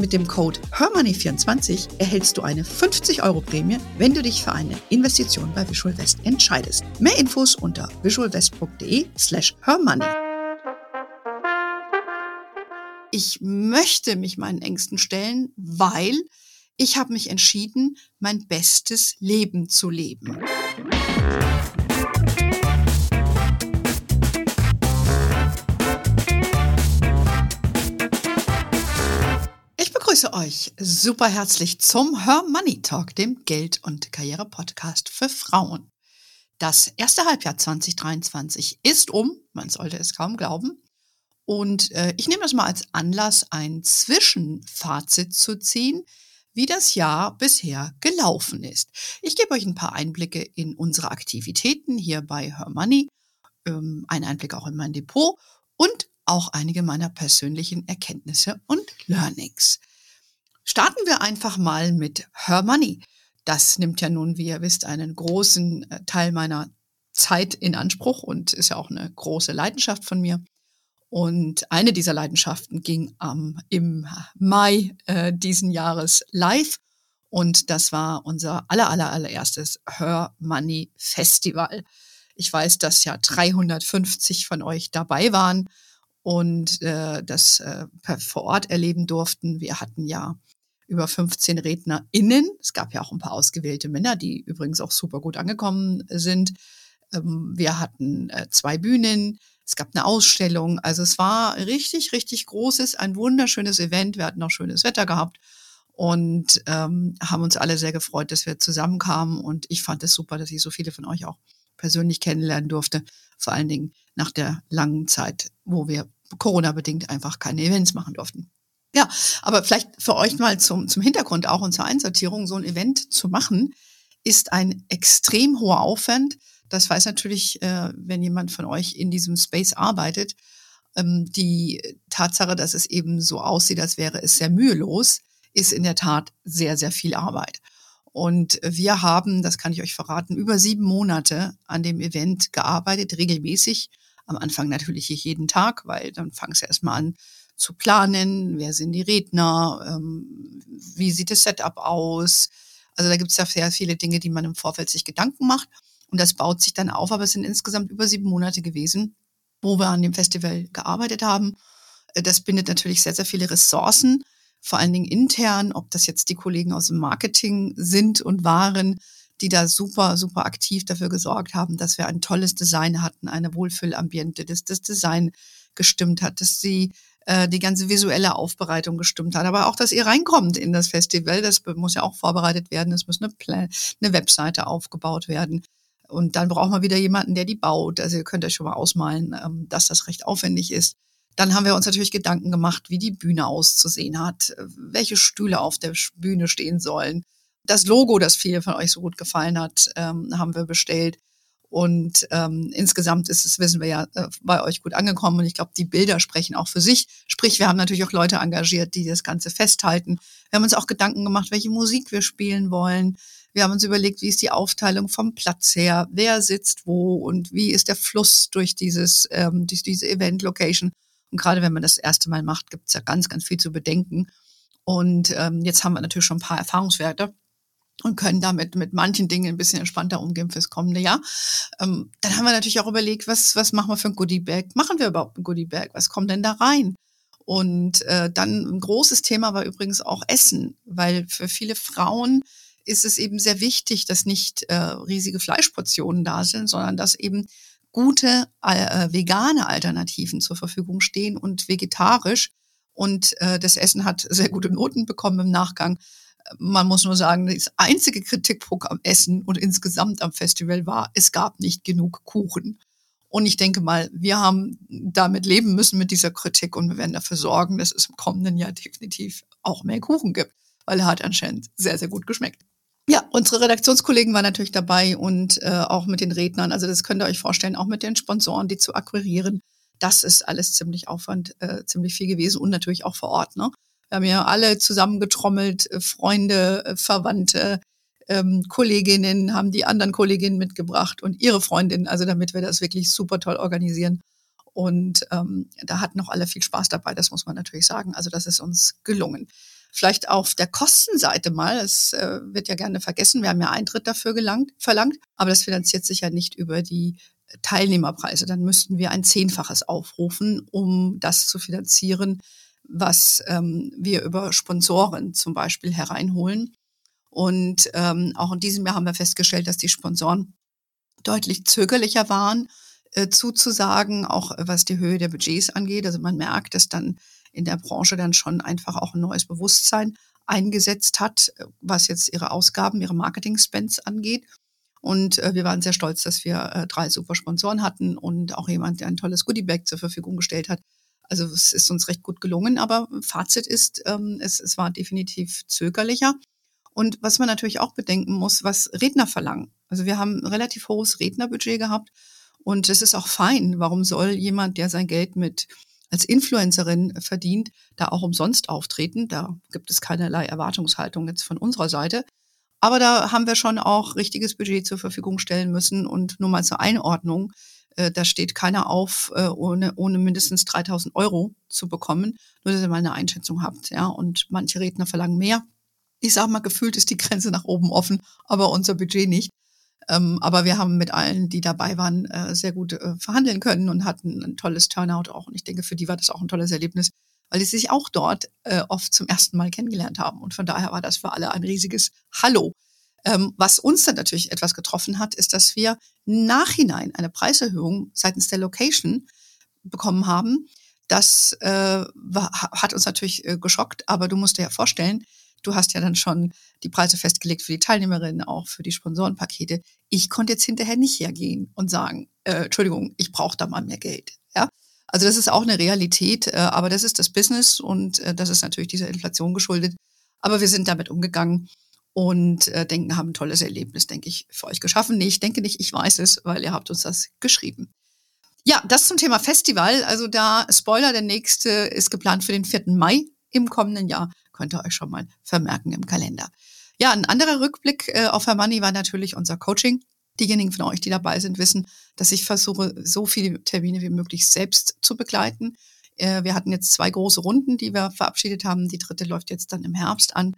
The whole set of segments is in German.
Mit dem Code HERMONEY24 erhältst du eine 50 Euro Prämie, wenn du dich für eine Investition bei Visual West entscheidest. Mehr Infos unter visualwest.de slash hermoney. Ich möchte mich meinen Ängsten stellen, weil ich habe mich entschieden, mein bestes Leben zu leben. Euch super herzlich zum Her Money Talk, dem Geld- und Karriere-Podcast für Frauen. Das erste Halbjahr 2023 ist um, man sollte es kaum glauben. Und äh, ich nehme das mal als Anlass, ein Zwischenfazit zu ziehen, wie das Jahr bisher gelaufen ist. Ich gebe euch ein paar Einblicke in unsere Aktivitäten hier bei Her Money, ähm, einen Einblick auch in mein Depot und auch einige meiner persönlichen Erkenntnisse und Learnings. Starten wir einfach mal mit Her Money. Das nimmt ja nun, wie ihr wisst, einen großen äh, Teil meiner Zeit in Anspruch und ist ja auch eine große Leidenschaft von mir. Und eine dieser Leidenschaften ging ähm, im Mai äh, diesen Jahres live. Und das war unser aller, aller, allererstes Her Money Festival. Ich weiß, dass ja 350 von euch dabei waren und äh, das äh, vor Ort erleben durften. Wir hatten ja über 15 RednerInnen. Es gab ja auch ein paar ausgewählte Männer, die übrigens auch super gut angekommen sind. Ähm, wir hatten äh, zwei Bühnen. Es gab eine Ausstellung. Also es war richtig, richtig großes, ein wunderschönes Event. Wir hatten auch schönes Wetter gehabt und ähm, haben uns alle sehr gefreut, dass wir zusammenkamen. Und ich fand es super, dass ich so viele von euch auch persönlich kennenlernen durfte. Vor allen Dingen nach der langen Zeit, wo wir Corona-bedingt einfach keine Events machen durften. Ja, aber vielleicht für euch mal zum, zum Hintergrund auch und zur Einsortierung, so ein Event zu machen, ist ein extrem hoher Aufwand. Das weiß natürlich, äh, wenn jemand von euch in diesem Space arbeitet. Ähm, die Tatsache, dass es eben so aussieht, als wäre es sehr mühelos, ist in der Tat sehr, sehr viel Arbeit. Und wir haben, das kann ich euch verraten, über sieben Monate an dem Event gearbeitet, regelmäßig. Am Anfang natürlich jeden Tag, weil dann fangen es erstmal an, zu planen, wer sind die Redner, ähm, wie sieht das Setup aus. Also da gibt es ja sehr viele Dinge, die man im Vorfeld sich Gedanken macht. Und das baut sich dann auf, aber es sind insgesamt über sieben Monate gewesen, wo wir an dem Festival gearbeitet haben. Äh, das bindet natürlich sehr, sehr viele Ressourcen, vor allen Dingen intern, ob das jetzt die Kollegen aus dem Marketing sind und waren, die da super, super aktiv dafür gesorgt haben, dass wir ein tolles Design hatten, eine Wohlfühlambiente, dass das Design gestimmt hat, dass sie äh, die ganze visuelle Aufbereitung gestimmt hat. Aber auch, dass ihr reinkommt in das Festival, das muss ja auch vorbereitet werden. Es muss eine, Plan eine Webseite aufgebaut werden. Und dann braucht man wieder jemanden, der die baut. Also ihr könnt euch schon mal ausmalen, ähm, dass das recht aufwendig ist. Dann haben wir uns natürlich Gedanken gemacht, wie die Bühne auszusehen hat, welche Stühle auf der Bühne stehen sollen. Das Logo, das viele von euch so gut gefallen hat, ähm, haben wir bestellt. Und ähm, insgesamt ist es, wissen wir ja, äh, bei euch gut angekommen. Und ich glaube, die Bilder sprechen auch für sich. Sprich, wir haben natürlich auch Leute engagiert, die das Ganze festhalten. Wir haben uns auch Gedanken gemacht, welche Musik wir spielen wollen. Wir haben uns überlegt, wie ist die Aufteilung vom Platz her, wer sitzt wo und wie ist der Fluss durch dieses, ähm, durch diese Event-Location. Und gerade wenn man das erste Mal macht, gibt es ja ganz, ganz viel zu bedenken. Und ähm, jetzt haben wir natürlich schon ein paar Erfahrungswerte und können damit mit manchen Dingen ein bisschen entspannter umgehen fürs kommende Jahr. Ähm, dann haben wir natürlich auch überlegt, was, was machen wir für ein Goodie-Bag? Machen wir überhaupt ein Goodie-Bag? Was kommt denn da rein? Und äh, dann ein großes Thema war übrigens auch Essen, weil für viele Frauen ist es eben sehr wichtig, dass nicht äh, riesige Fleischportionen da sind, sondern dass eben gute äh, vegane Alternativen zur Verfügung stehen und vegetarisch. Und äh, das Essen hat sehr gute Noten bekommen im Nachgang. Man muss nur sagen, das einzige Kritikpunkt am Essen und insgesamt am Festival war, es gab nicht genug Kuchen. Und ich denke mal, wir haben damit leben müssen mit dieser Kritik und wir werden dafür sorgen, dass es im kommenden Jahr definitiv auch mehr Kuchen gibt, weil er hat anscheinend sehr, sehr gut geschmeckt. Ja, unsere Redaktionskollegen waren natürlich dabei und äh, auch mit den Rednern. Also das könnt ihr euch vorstellen, auch mit den Sponsoren, die zu akquirieren. Das ist alles ziemlich Aufwand, äh, ziemlich viel gewesen und natürlich auch vor Ort. Ne? Wir haben ja alle zusammengetrommelt, äh, Freunde, äh, Verwandte, ähm, Kolleginnen haben die anderen Kolleginnen mitgebracht und ihre Freundinnen, also damit wir das wirklich super toll organisieren. Und ähm, da hatten noch alle viel Spaß dabei, das muss man natürlich sagen. Also das ist uns gelungen. Vielleicht auf der Kostenseite mal, es äh, wird ja gerne vergessen, wir haben ja Eintritt dafür gelangt, verlangt, aber das finanziert sich ja nicht über die Teilnehmerpreise. Dann müssten wir ein Zehnfaches aufrufen, um das zu finanzieren, was ähm, wir über Sponsoren zum Beispiel hereinholen. Und ähm, auch in diesem Jahr haben wir festgestellt, dass die Sponsoren deutlich zögerlicher waren, äh, zuzusagen, auch was die Höhe der Budgets angeht. Also man merkt, dass dann in der Branche dann schon einfach auch ein neues Bewusstsein eingesetzt hat, was jetzt ihre Ausgaben, ihre Marketing-Spends angeht. Und äh, wir waren sehr stolz, dass wir äh, drei super Sponsoren hatten und auch jemand, der ein tolles Goodiebag zur Verfügung gestellt hat. Also es ist uns recht gut gelungen, aber Fazit ist, ähm, es, es war definitiv zögerlicher. Und was man natürlich auch bedenken muss, was Redner verlangen. Also wir haben ein relativ hohes Rednerbudget gehabt und es ist auch fein. Warum soll jemand, der sein Geld mit als Influencerin verdient, da auch umsonst auftreten? Da gibt es keinerlei Erwartungshaltung jetzt von unserer Seite. Aber da haben wir schon auch richtiges Budget zur Verfügung stellen müssen und nur mal zur Einordnung. Äh, da steht keiner auf, äh, ohne, ohne mindestens 3000 Euro zu bekommen. Nur, dass ihr mal eine Einschätzung habt. Ja, und manche Redner verlangen mehr. Ich sage mal, gefühlt ist die Grenze nach oben offen, aber unser Budget nicht. Ähm, aber wir haben mit allen, die dabei waren, äh, sehr gut äh, verhandeln können und hatten ein tolles Turnout auch. Und ich denke, für die war das auch ein tolles Erlebnis, weil sie sich auch dort äh, oft zum ersten Mal kennengelernt haben. Und von daher war das für alle ein riesiges Hallo. Ähm, was uns dann natürlich etwas getroffen hat, ist, dass wir nachhinein eine Preiserhöhung seitens der Location bekommen haben. Das äh, war, hat uns natürlich äh, geschockt, aber du musst dir ja vorstellen, du hast ja dann schon die Preise festgelegt für die Teilnehmerinnen, auch für die Sponsorenpakete. Ich konnte jetzt hinterher nicht hergehen und sagen, äh, Entschuldigung, ich brauche da mal mehr Geld. Ja, also das ist auch eine Realität, äh, aber das ist das Business und äh, das ist natürlich dieser Inflation geschuldet. Aber wir sind damit umgegangen und äh, denken, haben ein tolles Erlebnis, denke ich, für euch geschaffen. Nee, ich denke nicht, ich weiß es, weil ihr habt uns das geschrieben. Ja, das zum Thema Festival. Also da, Spoiler, der nächste ist geplant für den 4. Mai im kommenden Jahr. Könnt ihr euch schon mal vermerken im Kalender. Ja, ein anderer Rückblick äh, auf Herr Money war natürlich unser Coaching. Diejenigen von euch, die dabei sind, wissen, dass ich versuche, so viele Termine wie möglich selbst zu begleiten. Äh, wir hatten jetzt zwei große Runden, die wir verabschiedet haben. Die dritte läuft jetzt dann im Herbst an.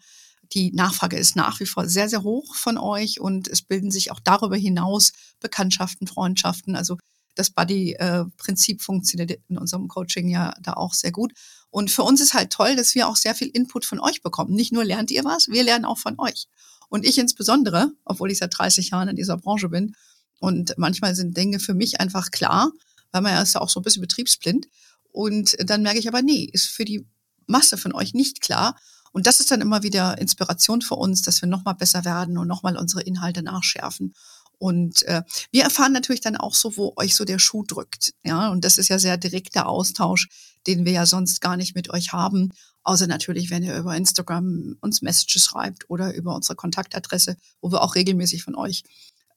Die Nachfrage ist nach wie vor sehr, sehr hoch von euch und es bilden sich auch darüber hinaus Bekanntschaften, Freundschaften. Also das Buddy-Prinzip funktioniert in unserem Coaching ja da auch sehr gut. Und für uns ist halt toll, dass wir auch sehr viel Input von euch bekommen. Nicht nur lernt ihr was, wir lernen auch von euch. Und ich insbesondere, obwohl ich seit 30 Jahren in dieser Branche bin. Und manchmal sind Dinge für mich einfach klar, weil man ja ist ja auch so ein bisschen betriebsblind. Und dann merke ich aber, nee, ist für die Masse von euch nicht klar. Und das ist dann immer wieder Inspiration für uns, dass wir nochmal besser werden und nochmal unsere Inhalte nachschärfen. Und äh, wir erfahren natürlich dann auch so, wo euch so der Schuh drückt. Ja, und das ist ja sehr direkter Austausch, den wir ja sonst gar nicht mit euch haben. Außer natürlich, wenn ihr über Instagram uns Messages schreibt oder über unsere Kontaktadresse, wo wir auch regelmäßig von euch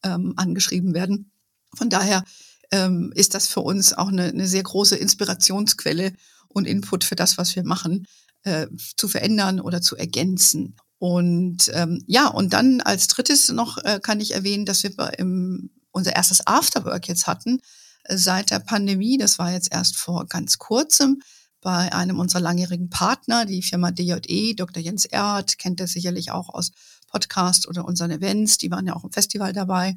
ähm, angeschrieben werden. Von daher ähm, ist das für uns auch eine, eine sehr große Inspirationsquelle und Input für das, was wir machen, äh, zu verändern oder zu ergänzen. Und ähm, ja, und dann als drittes noch äh, kann ich erwähnen, dass wir im, unser erstes Afterwork jetzt hatten äh, seit der Pandemie. Das war jetzt erst vor ganz kurzem bei einem unserer langjährigen Partner, die Firma DJE, Dr. Jens Erhardt, kennt er sicherlich auch aus Podcast oder unseren Events. Die waren ja auch im Festival dabei.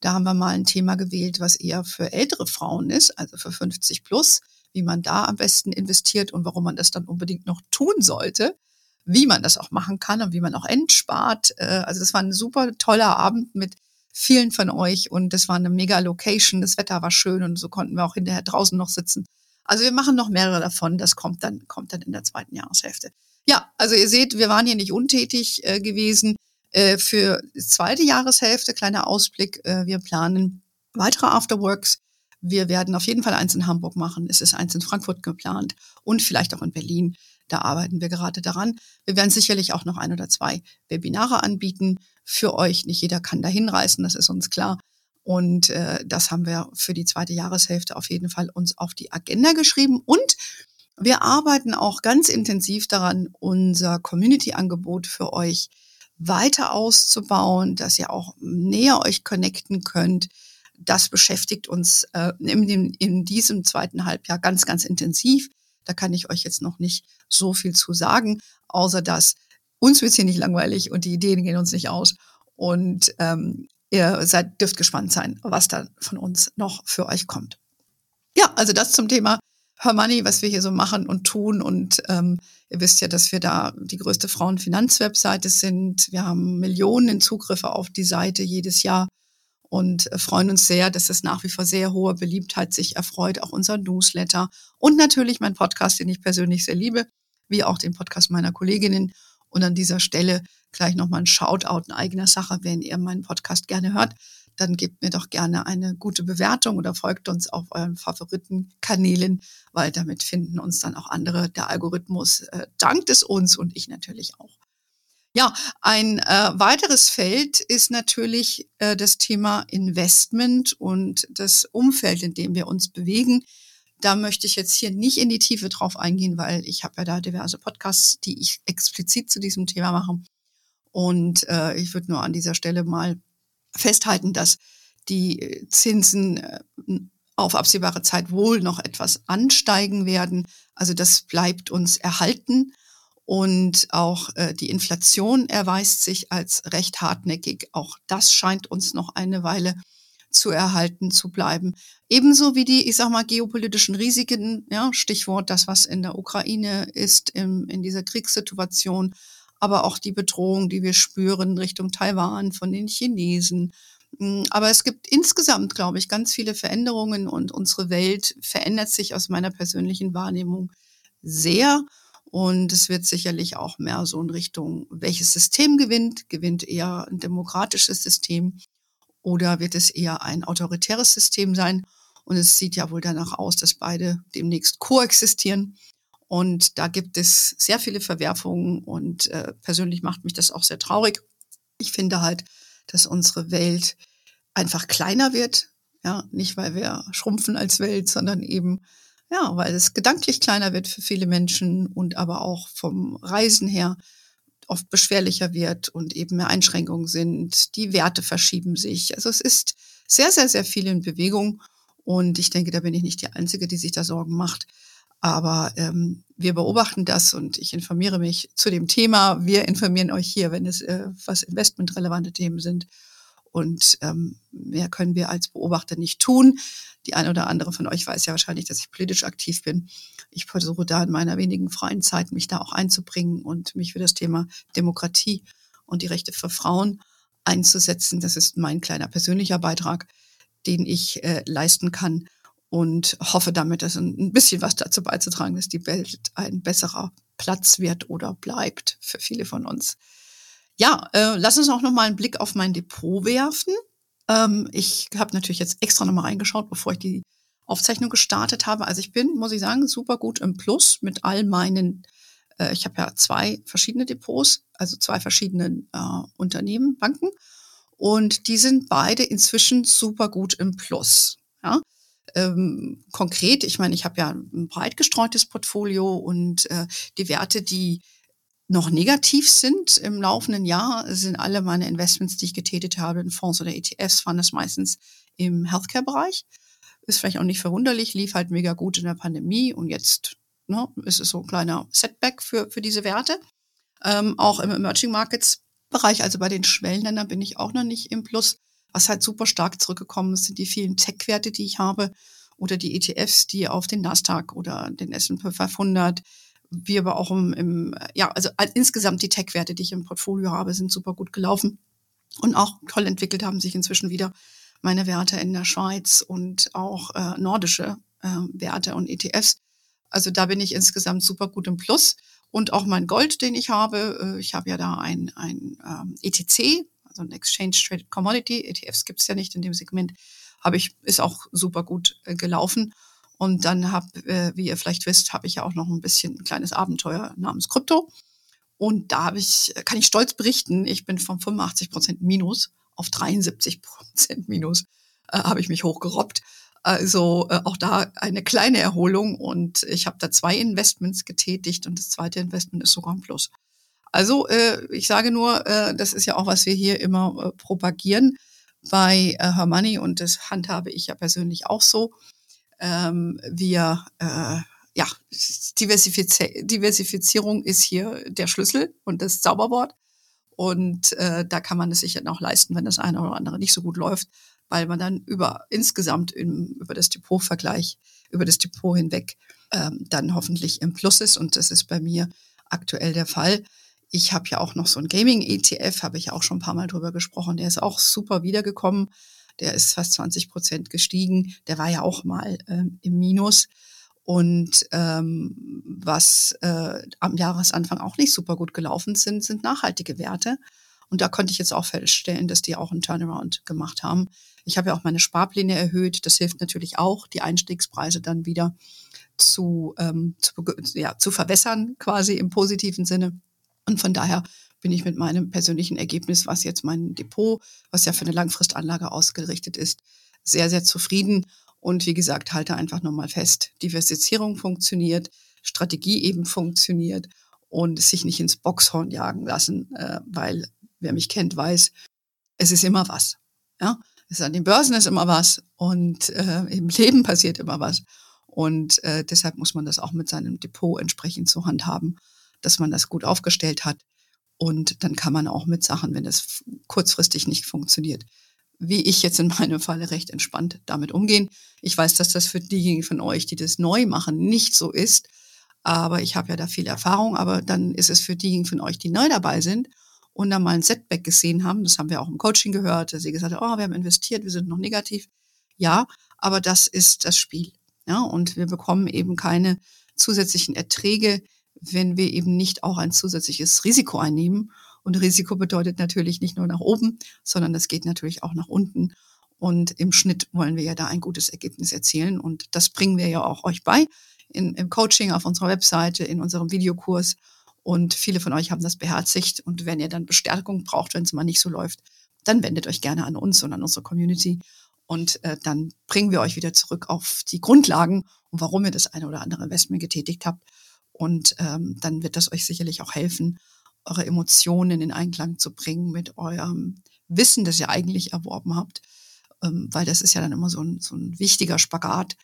Da haben wir mal ein Thema gewählt, was eher für ältere Frauen ist, also für 50 plus, wie man da am besten investiert und warum man das dann unbedingt noch tun sollte wie man das auch machen kann und wie man auch entspart. Äh, also das war ein super toller Abend mit vielen von euch und das war eine mega Location. Das Wetter war schön und so konnten wir auch hinterher draußen noch sitzen. Also wir machen noch mehrere davon. Das kommt dann, kommt dann in der zweiten Jahreshälfte. Ja, also ihr seht, wir waren hier nicht untätig äh, gewesen. Äh, für die zweite Jahreshälfte, kleiner Ausblick, äh, wir planen weitere Afterworks. Wir werden auf jeden Fall eins in Hamburg machen. Es ist eins in Frankfurt geplant und vielleicht auch in Berlin. Da arbeiten wir gerade daran. Wir werden sicherlich auch noch ein oder zwei Webinare anbieten. für euch. Nicht jeder kann da hinreißen, das ist uns klar. Und äh, das haben wir für die zweite Jahreshälfte auf jeden Fall uns auf die Agenda geschrieben. Und wir arbeiten auch ganz intensiv daran, unser Community-Angebot für euch weiter auszubauen, dass ihr auch näher euch connecten könnt. Das beschäftigt uns äh, in, in diesem zweiten Halbjahr ganz, ganz intensiv. Da kann ich euch jetzt noch nicht so viel zu sagen, außer dass uns wird hier nicht langweilig und die Ideen gehen uns nicht aus. Und ähm, ihr seid, dürft gespannt sein, was da von uns noch für euch kommt. Ja, also das zum Thema Her Money, was wir hier so machen und tun. Und ähm, ihr wisst ja, dass wir da die größte Frauenfinanzwebseite sind. Wir haben Millionen Zugriffe auf die Seite jedes Jahr und freuen uns sehr, dass es nach wie vor sehr hohe Beliebtheit sich erfreut, auch unser Newsletter und natürlich mein Podcast, den ich persönlich sehr liebe, wie auch den Podcast meiner Kolleginnen. Und an dieser Stelle gleich nochmal ein Shoutout in eigener Sache, wenn ihr meinen Podcast gerne hört dann gebt mir doch gerne eine gute Bewertung oder folgt uns auf euren Favoritenkanälen, weil damit finden uns dann auch andere. Der Algorithmus äh, dankt es uns und ich natürlich auch. Ja, ein äh, weiteres Feld ist natürlich äh, das Thema Investment und das Umfeld, in dem wir uns bewegen. Da möchte ich jetzt hier nicht in die Tiefe drauf eingehen, weil ich habe ja da diverse Podcasts, die ich explizit zu diesem Thema mache. Und äh, ich würde nur an dieser Stelle mal festhalten, dass die Zinsen äh, auf absehbare Zeit wohl noch etwas ansteigen werden. Also das bleibt uns erhalten. Und auch äh, die Inflation erweist sich als recht hartnäckig. Auch das scheint uns noch eine Weile zu erhalten zu bleiben. Ebenso wie die, ich sag mal, geopolitischen Risiken, ja, Stichwort das, was in der Ukraine ist, im, in dieser Kriegssituation, aber auch die Bedrohung, die wir spüren Richtung Taiwan von den Chinesen. Mm, aber es gibt insgesamt, glaube ich, ganz viele Veränderungen und unsere Welt verändert sich aus meiner persönlichen Wahrnehmung sehr. Und es wird sicherlich auch mehr so in Richtung, welches System gewinnt? Gewinnt eher ein demokratisches System oder wird es eher ein autoritäres System sein? Und es sieht ja wohl danach aus, dass beide demnächst koexistieren. Und da gibt es sehr viele Verwerfungen und äh, persönlich macht mich das auch sehr traurig. Ich finde halt, dass unsere Welt einfach kleiner wird. Ja, nicht weil wir schrumpfen als Welt, sondern eben, ja, weil es gedanklich kleiner wird für viele Menschen und aber auch vom Reisen her oft beschwerlicher wird und eben mehr Einschränkungen sind. Die Werte verschieben sich. Also es ist sehr, sehr, sehr viel in Bewegung. Und ich denke, da bin ich nicht die Einzige, die sich da Sorgen macht. Aber ähm, wir beobachten das und ich informiere mich zu dem Thema. Wir informieren euch hier, wenn es äh, was investmentrelevante Themen sind. Und ähm, mehr können wir als Beobachter nicht tun. Die eine oder andere von euch weiß ja wahrscheinlich, dass ich politisch aktiv bin. Ich versuche da in meiner wenigen freien Zeit, mich da auch einzubringen und mich für das Thema Demokratie und die Rechte für Frauen einzusetzen. Das ist mein kleiner persönlicher Beitrag, den ich äh, leisten kann und hoffe damit, dass ein bisschen was dazu beizutragen, dass die Welt ein besserer Platz wird oder bleibt für viele von uns. Ja, äh, lass uns auch noch mal einen Blick auf mein Depot werfen. Ähm, ich habe natürlich jetzt extra noch mal reingeschaut, bevor ich die Aufzeichnung gestartet habe. Also ich bin, muss ich sagen, super gut im Plus mit all meinen. Äh, ich habe ja zwei verschiedene Depots, also zwei verschiedene äh, Unternehmen, Banken, und die sind beide inzwischen super gut im Plus. Ja, ähm, konkret, ich meine, ich habe ja ein breit gestreutes Portfolio und äh, die Werte, die noch negativ sind im laufenden Jahr, sind alle meine Investments, die ich getätigt habe, in Fonds oder ETFs, waren das meistens im Healthcare-Bereich. Ist vielleicht auch nicht verwunderlich, lief halt mega gut in der Pandemie und jetzt ne, ist es so ein kleiner Setback für, für diese Werte. Ähm, auch im Emerging Markets Bereich, also bei den Schwellenländern bin ich auch noch nicht im Plus. Was halt super stark zurückgekommen ist, sind die vielen Tech-Werte, die ich habe oder die ETFs, die auf den Nasdaq oder den S&P 500, wie aber auch im, im ja, also insgesamt die Tech-Werte, die ich im Portfolio habe, sind super gut gelaufen und auch toll entwickelt haben sich inzwischen wieder meine Werte in der Schweiz und auch äh, nordische äh, Werte und ETFs. Also da bin ich insgesamt super gut im Plus. Und auch mein Gold, den ich habe, äh, ich habe ja da ein, ein ähm, ETC, also ein Exchange Traded Commodity, ETFs gibt es ja nicht in dem Segment, habe ich, ist auch super gut äh, gelaufen. Und dann habe, äh, wie ihr vielleicht wisst, habe ich ja auch noch ein bisschen ein kleines Abenteuer namens Krypto. Und da habe ich, kann ich stolz berichten, ich bin von 85 Prozent Minus auf 73 Prozent Minus, äh, habe ich mich hochgerobbt. Also äh, auch da eine kleine Erholung und ich habe da zwei Investments getätigt und das zweite Investment ist sogar ein Plus. Also äh, ich sage nur, äh, das ist ja auch, was wir hier immer äh, propagieren bei äh, Her Money und das handhabe ich ja persönlich auch so. Ähm, wir, äh, ja, Diversifiz Diversifizierung ist hier der Schlüssel und das Zauberwort. Und äh, da kann man es sich ja auch leisten, wenn das eine oder andere nicht so gut läuft, weil man dann über insgesamt im, über das Depotvergleich, über das Depot hinweg ähm, dann hoffentlich im Plus ist. Und das ist bei mir aktuell der Fall. Ich habe ja auch noch so ein Gaming-ETF, habe ich auch schon ein paar Mal drüber gesprochen. Der ist auch super wiedergekommen. Der ist fast 20 Prozent gestiegen. Der war ja auch mal ähm, im Minus. Und ähm, was äh, am Jahresanfang auch nicht super gut gelaufen sind, sind nachhaltige Werte. Und da konnte ich jetzt auch feststellen, dass die auch einen Turnaround gemacht haben. Ich habe ja auch meine Sparpläne erhöht. Das hilft natürlich auch, die Einstiegspreise dann wieder zu, ähm, zu, ja, zu verbessern, quasi im positiven Sinne. Und von daher bin ich mit meinem persönlichen Ergebnis, was jetzt mein Depot, was ja für eine Langfristanlage ausgerichtet ist, sehr, sehr zufrieden. Und wie gesagt, halte einfach nochmal fest, Diversifizierung funktioniert, Strategie eben funktioniert und sich nicht ins Boxhorn jagen lassen, äh, weil wer mich kennt, weiß, es ist immer was. Ja? Es ist an den Börsen ist immer was und äh, im Leben passiert immer was. Und äh, deshalb muss man das auch mit seinem Depot entsprechend so handhaben dass man das gut aufgestellt hat. Und dann kann man auch mit Sachen, wenn es kurzfristig nicht funktioniert, wie ich jetzt in meinem Falle recht entspannt damit umgehen. Ich weiß, dass das für diejenigen von euch, die das neu machen, nicht so ist. Aber ich habe ja da viel Erfahrung. Aber dann ist es für diejenigen von euch, die neu dabei sind und dann mal ein Setback gesehen haben, das haben wir auch im Coaching gehört, dass sie gesagt haben, oh, wir haben investiert, wir sind noch negativ. Ja, aber das ist das Spiel. Ja, und wir bekommen eben keine zusätzlichen Erträge, wenn wir eben nicht auch ein zusätzliches Risiko einnehmen. Und Risiko bedeutet natürlich nicht nur nach oben, sondern das geht natürlich auch nach unten. Und im Schnitt wollen wir ja da ein gutes Ergebnis erzielen. Und das bringen wir ja auch euch bei in, im Coaching auf unserer Webseite, in unserem Videokurs. Und viele von euch haben das beherzigt. Und wenn ihr dann Bestärkung braucht, wenn es mal nicht so läuft, dann wendet euch gerne an uns und an unsere Community. Und äh, dann bringen wir euch wieder zurück auf die Grundlagen und warum ihr das eine oder andere Investment getätigt habt. Und ähm, dann wird das euch sicherlich auch helfen, eure Emotionen in Einklang zu bringen mit eurem Wissen, das ihr eigentlich erworben habt. Ähm, weil das ist ja dann immer so ein, so ein wichtiger Spagat,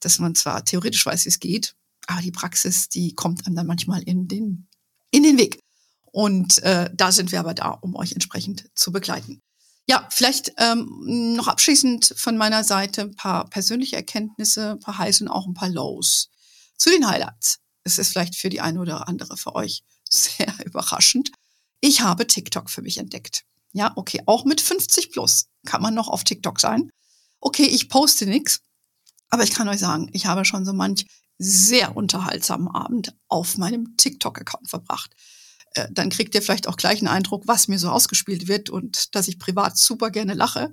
dass man zwar theoretisch weiß, wie es geht, aber die Praxis, die kommt einem dann manchmal in den, in den Weg. Und äh, da sind wir aber da, um euch entsprechend zu begleiten. Ja, vielleicht ähm, noch abschließend von meiner Seite ein paar persönliche Erkenntnisse, ein paar Highs und auch ein paar Lows. Zu den Highlights es ist vielleicht für die eine oder andere für euch sehr überraschend. Ich habe TikTok für mich entdeckt. Ja, okay, auch mit 50 plus kann man noch auf TikTok sein. Okay, ich poste nichts, aber ich kann euch sagen, ich habe schon so manch sehr unterhaltsamen Abend auf meinem TikTok-Account verbracht. Äh, dann kriegt ihr vielleicht auch gleich einen Eindruck, was mir so ausgespielt wird und dass ich privat super gerne lache.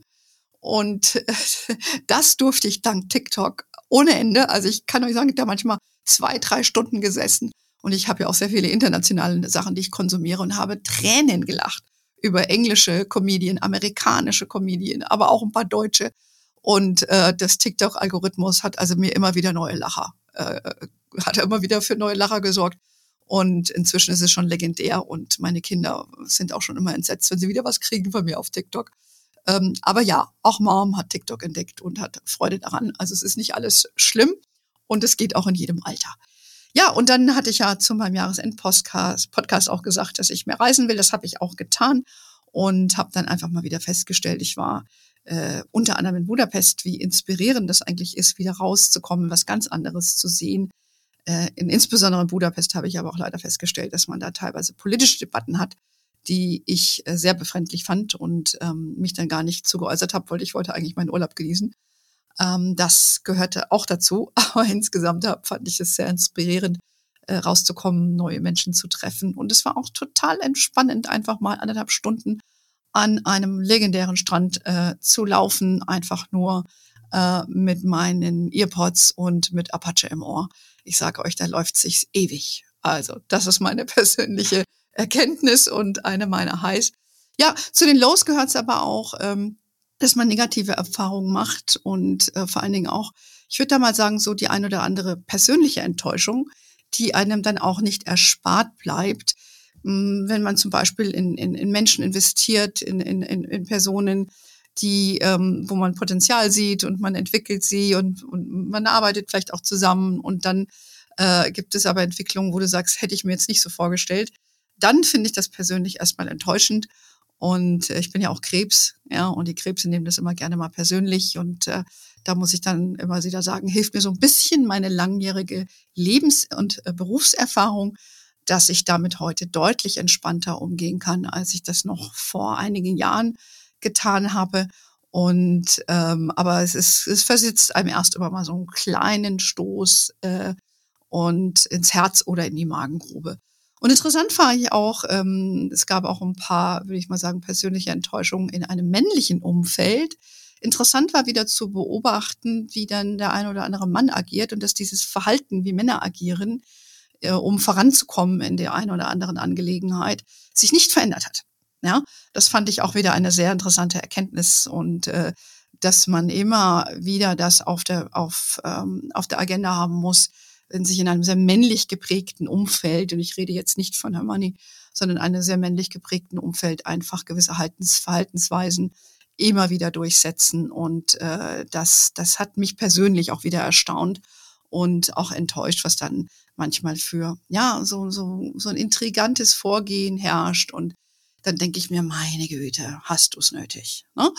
Und das durfte ich dank TikTok ohne Ende. Also ich kann euch sagen, da manchmal zwei, drei Stunden gesessen. Und ich habe ja auch sehr viele internationale Sachen, die ich konsumiere und habe Tränen gelacht über englische Comedien, amerikanische Comedien, aber auch ein paar deutsche. Und äh, das TikTok-Algorithmus hat also mir immer wieder neue Lacher, äh, hat immer wieder für neue Lacher gesorgt. Und inzwischen ist es schon legendär und meine Kinder sind auch schon immer entsetzt, wenn sie wieder was kriegen von mir auf TikTok. Ähm, aber ja, auch Mom hat TikTok entdeckt und hat Freude daran. Also es ist nicht alles schlimm und es geht auch in jedem Alter. Ja, und dann hatte ich ja zu meinem Jahresend-Podcast Podcast auch gesagt, dass ich mehr reisen will. Das habe ich auch getan und habe dann einfach mal wieder festgestellt, ich war äh, unter anderem in Budapest, wie inspirierend das eigentlich ist, wieder rauszukommen, was ganz anderes zu sehen. Äh, in, insbesondere in Budapest habe ich aber auch leider festgestellt, dass man da teilweise politische Debatten hat, die ich äh, sehr befremdlich fand und ähm, mich dann gar nicht zugeäußert habe, weil ich wollte eigentlich meinen Urlaub genießen. Ähm, das gehörte auch dazu. Aber insgesamt fand ich es sehr inspirierend, äh, rauszukommen, neue Menschen zu treffen. Und es war auch total entspannend, einfach mal anderthalb Stunden an einem legendären Strand äh, zu laufen, einfach nur äh, mit meinen Earpods und mit Apache im Ohr. Ich sage euch, da läuft sich's ewig. Also, das ist meine persönliche Erkenntnis und eine meiner Highs. Ja, zu den Lows gehört es aber auch, ähm, dass man negative Erfahrungen macht und äh, vor allen Dingen auch, ich würde da mal sagen, so die ein oder andere persönliche Enttäuschung, die einem dann auch nicht erspart bleibt, hm, wenn man zum Beispiel in, in, in Menschen investiert, in, in, in Personen, die, ähm, wo man Potenzial sieht und man entwickelt sie und, und man arbeitet vielleicht auch zusammen und dann äh, gibt es aber Entwicklungen, wo du sagst, hätte ich mir jetzt nicht so vorgestellt. Dann finde ich das persönlich erstmal enttäuschend und äh, ich bin ja auch Krebs, ja, und die Krebse nehmen das immer gerne mal persönlich. Und äh, da muss ich dann immer wieder sagen, hilft mir so ein bisschen meine langjährige Lebens- und äh, Berufserfahrung, dass ich damit heute deutlich entspannter umgehen kann, als ich das noch vor einigen Jahren getan habe. Und ähm, aber es ist, es versitzt einem erst immer mal so einen kleinen Stoß äh, und ins Herz oder in die Magengrube. Und interessant war ich auch, ähm, es gab auch ein paar, würde ich mal sagen, persönliche Enttäuschungen in einem männlichen Umfeld. Interessant war wieder zu beobachten, wie dann der ein oder andere Mann agiert und dass dieses Verhalten, wie Männer agieren, äh, um voranzukommen in der einen oder anderen Angelegenheit, sich nicht verändert hat. Ja, das fand ich auch wieder eine sehr interessante Erkenntnis und äh, dass man immer wieder das auf der auf ähm, auf der Agenda haben muss, wenn sich in einem sehr männlich geprägten Umfeld, und ich rede jetzt nicht von Hermanni, sondern einem sehr männlich geprägten Umfeld einfach gewisse Haltens, Verhaltensweisen immer wieder durchsetzen. Und äh, das, das hat mich persönlich auch wieder erstaunt und auch enttäuscht, was dann manchmal für ja so so so ein intrigantes Vorgehen herrscht und dann denke ich mir, meine Güte, hast du es nötig. Ne?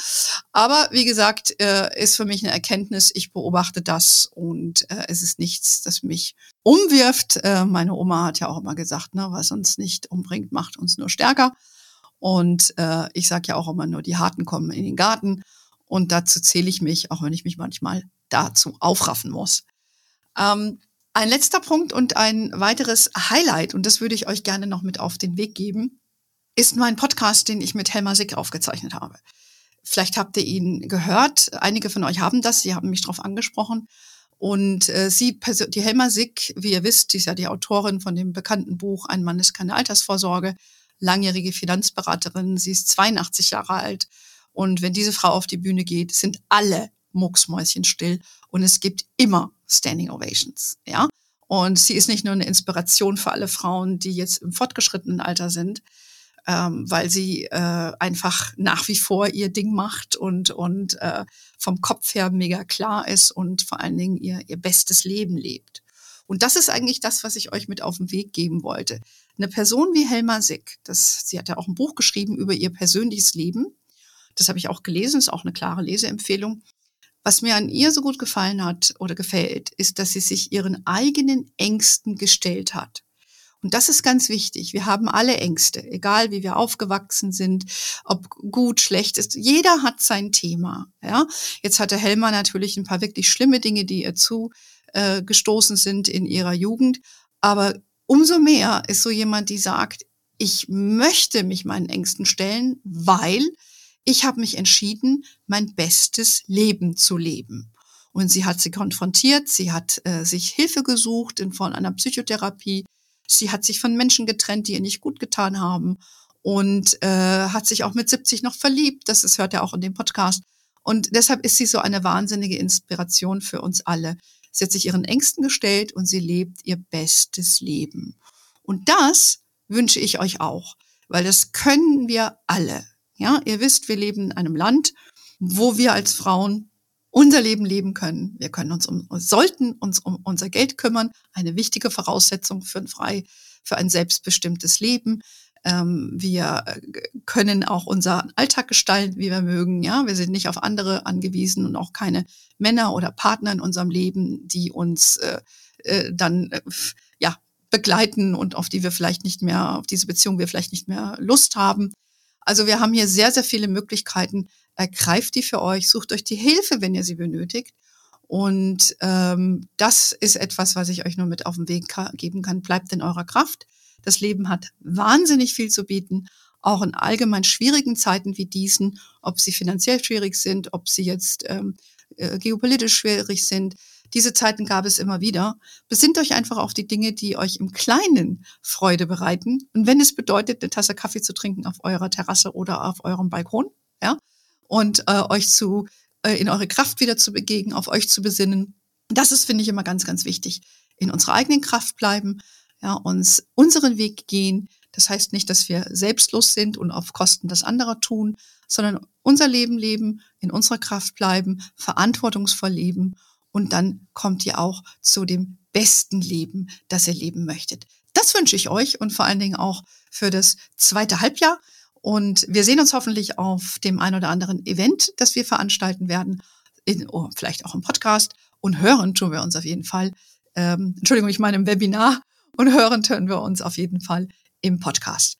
Aber wie gesagt, äh, ist für mich eine Erkenntnis, ich beobachte das und äh, es ist nichts, das mich umwirft. Äh, meine Oma hat ja auch immer gesagt, ne, was uns nicht umbringt, macht uns nur stärker. Und äh, ich sage ja auch immer nur, die Harten kommen in den Garten. Und dazu zähle ich mich, auch wenn ich mich manchmal dazu aufraffen muss. Ähm, ein letzter Punkt und ein weiteres Highlight, und das würde ich euch gerne noch mit auf den Weg geben ist mein Podcast, den ich mit Helma Sick aufgezeichnet habe. Vielleicht habt ihr ihn gehört. Einige von euch haben das. Sie haben mich darauf angesprochen. Und äh, sie, die Helma Sick, wie ihr wisst, ist ja die Autorin von dem bekannten Buch Ein Mann ist keine Altersvorsorge, langjährige Finanzberaterin. Sie ist 82 Jahre alt. Und wenn diese Frau auf die Bühne geht, sind alle Mucksmäuschen still und es gibt immer Standing Ovations, ja. Und sie ist nicht nur eine Inspiration für alle Frauen, die jetzt im fortgeschrittenen Alter sind, ähm, weil sie äh, einfach nach wie vor ihr Ding macht und, und äh, vom Kopf her mega klar ist und vor allen Dingen ihr, ihr bestes Leben lebt. Und das ist eigentlich das, was ich euch mit auf den Weg geben wollte. Eine Person wie Helma Sick, das, sie hat ja auch ein Buch geschrieben über ihr persönliches Leben. Das habe ich auch gelesen, ist auch eine klare Leseempfehlung. Was mir an ihr so gut gefallen hat oder gefällt, ist, dass sie sich ihren eigenen Ängsten gestellt hat. Und das ist ganz wichtig. Wir haben alle Ängste, egal wie wir aufgewachsen sind, ob gut, schlecht ist. Jeder hat sein Thema. Ja, jetzt hatte Helma natürlich ein paar wirklich schlimme Dinge, die ihr zugestoßen äh, sind in ihrer Jugend. Aber umso mehr ist so jemand, die sagt, ich möchte mich meinen Ängsten stellen, weil ich habe mich entschieden, mein bestes Leben zu leben. Und sie hat sie konfrontiert, sie hat äh, sich Hilfe gesucht in Form einer Psychotherapie, Sie hat sich von Menschen getrennt, die ihr nicht gut getan haben und äh, hat sich auch mit 70 noch verliebt. Das ist, hört ja auch in dem Podcast. Und deshalb ist sie so eine wahnsinnige Inspiration für uns alle. Sie hat sich ihren Ängsten gestellt und sie lebt ihr bestes Leben. Und das wünsche ich euch auch, weil das können wir alle. Ja, ihr wisst, wir leben in einem Land, wo wir als Frauen unser Leben leben können. Wir können uns um, sollten uns um unser Geld kümmern. Eine wichtige Voraussetzung für ein frei, für ein selbstbestimmtes Leben. Ähm, wir äh, können auch unseren Alltag gestalten, wie wir mögen. Ja, wir sind nicht auf andere angewiesen und auch keine Männer oder Partner in unserem Leben, die uns äh, äh, dann äh, ja begleiten und auf die wir vielleicht nicht mehr, auf diese Beziehung wir vielleicht nicht mehr Lust haben. Also wir haben hier sehr, sehr viele Möglichkeiten, ergreift die für euch, sucht euch die Hilfe, wenn ihr sie benötigt. Und ähm, das ist etwas, was ich euch nur mit auf den Weg geben kann. Bleibt in eurer Kraft. Das Leben hat wahnsinnig viel zu bieten, auch in allgemein schwierigen Zeiten wie diesen, ob sie finanziell schwierig sind, ob sie jetzt ähm, äh, geopolitisch schwierig sind. Diese Zeiten gab es immer wieder. Besinnt euch einfach auf die Dinge, die euch im Kleinen Freude bereiten. Und wenn es bedeutet, eine Tasse Kaffee zu trinken auf eurer Terrasse oder auf eurem Balkon, ja, und äh, euch zu äh, in eure Kraft wieder zu begegnen, auf euch zu besinnen. Das ist, finde ich, immer ganz, ganz wichtig. In unserer eigenen Kraft bleiben, ja, uns unseren Weg gehen. Das heißt nicht, dass wir selbstlos sind und auf Kosten des anderer tun, sondern unser Leben leben, in unserer Kraft bleiben, verantwortungsvoll leben und dann kommt ihr auch zu dem besten Leben, das ihr leben möchtet. Das wünsche ich euch und vor allen Dingen auch für das zweite Halbjahr. Und wir sehen uns hoffentlich auf dem ein oder anderen Event, das wir veranstalten werden, in, oh, vielleicht auch im Podcast. Und hören tun wir uns auf jeden Fall. Ähm, Entschuldigung, ich meine im Webinar. Und hören tun wir uns auf jeden Fall im Podcast.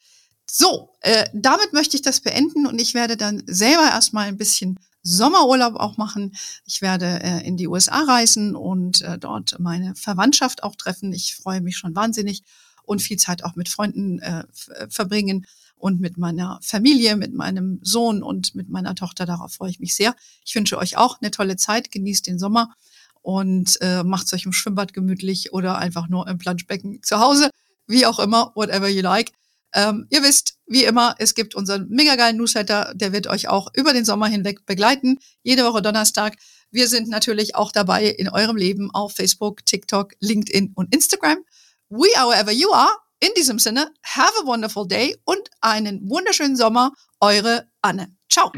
So, äh, damit möchte ich das beenden und ich werde dann selber erstmal ein bisschen Sommerurlaub auch machen. Ich werde äh, in die USA reisen und äh, dort meine Verwandtschaft auch treffen. Ich freue mich schon wahnsinnig und viel Zeit auch mit Freunden äh, verbringen und mit meiner Familie, mit meinem Sohn und mit meiner Tochter. Darauf freue ich mich sehr. Ich wünsche euch auch eine tolle Zeit. Genießt den Sommer und äh, macht euch im Schwimmbad gemütlich oder einfach nur im Planschbecken zu Hause. Wie auch immer, whatever you like. Ähm, ihr wisst, wie immer, es gibt unseren mega geilen Newsletter, der wird euch auch über den Sommer hinweg begleiten. Jede Woche Donnerstag. Wir sind natürlich auch dabei in eurem Leben auf Facebook, TikTok, LinkedIn und Instagram. We are wherever you are. In diesem Sinne, have a wonderful day und einen wunderschönen Sommer. Eure Anne. Ciao.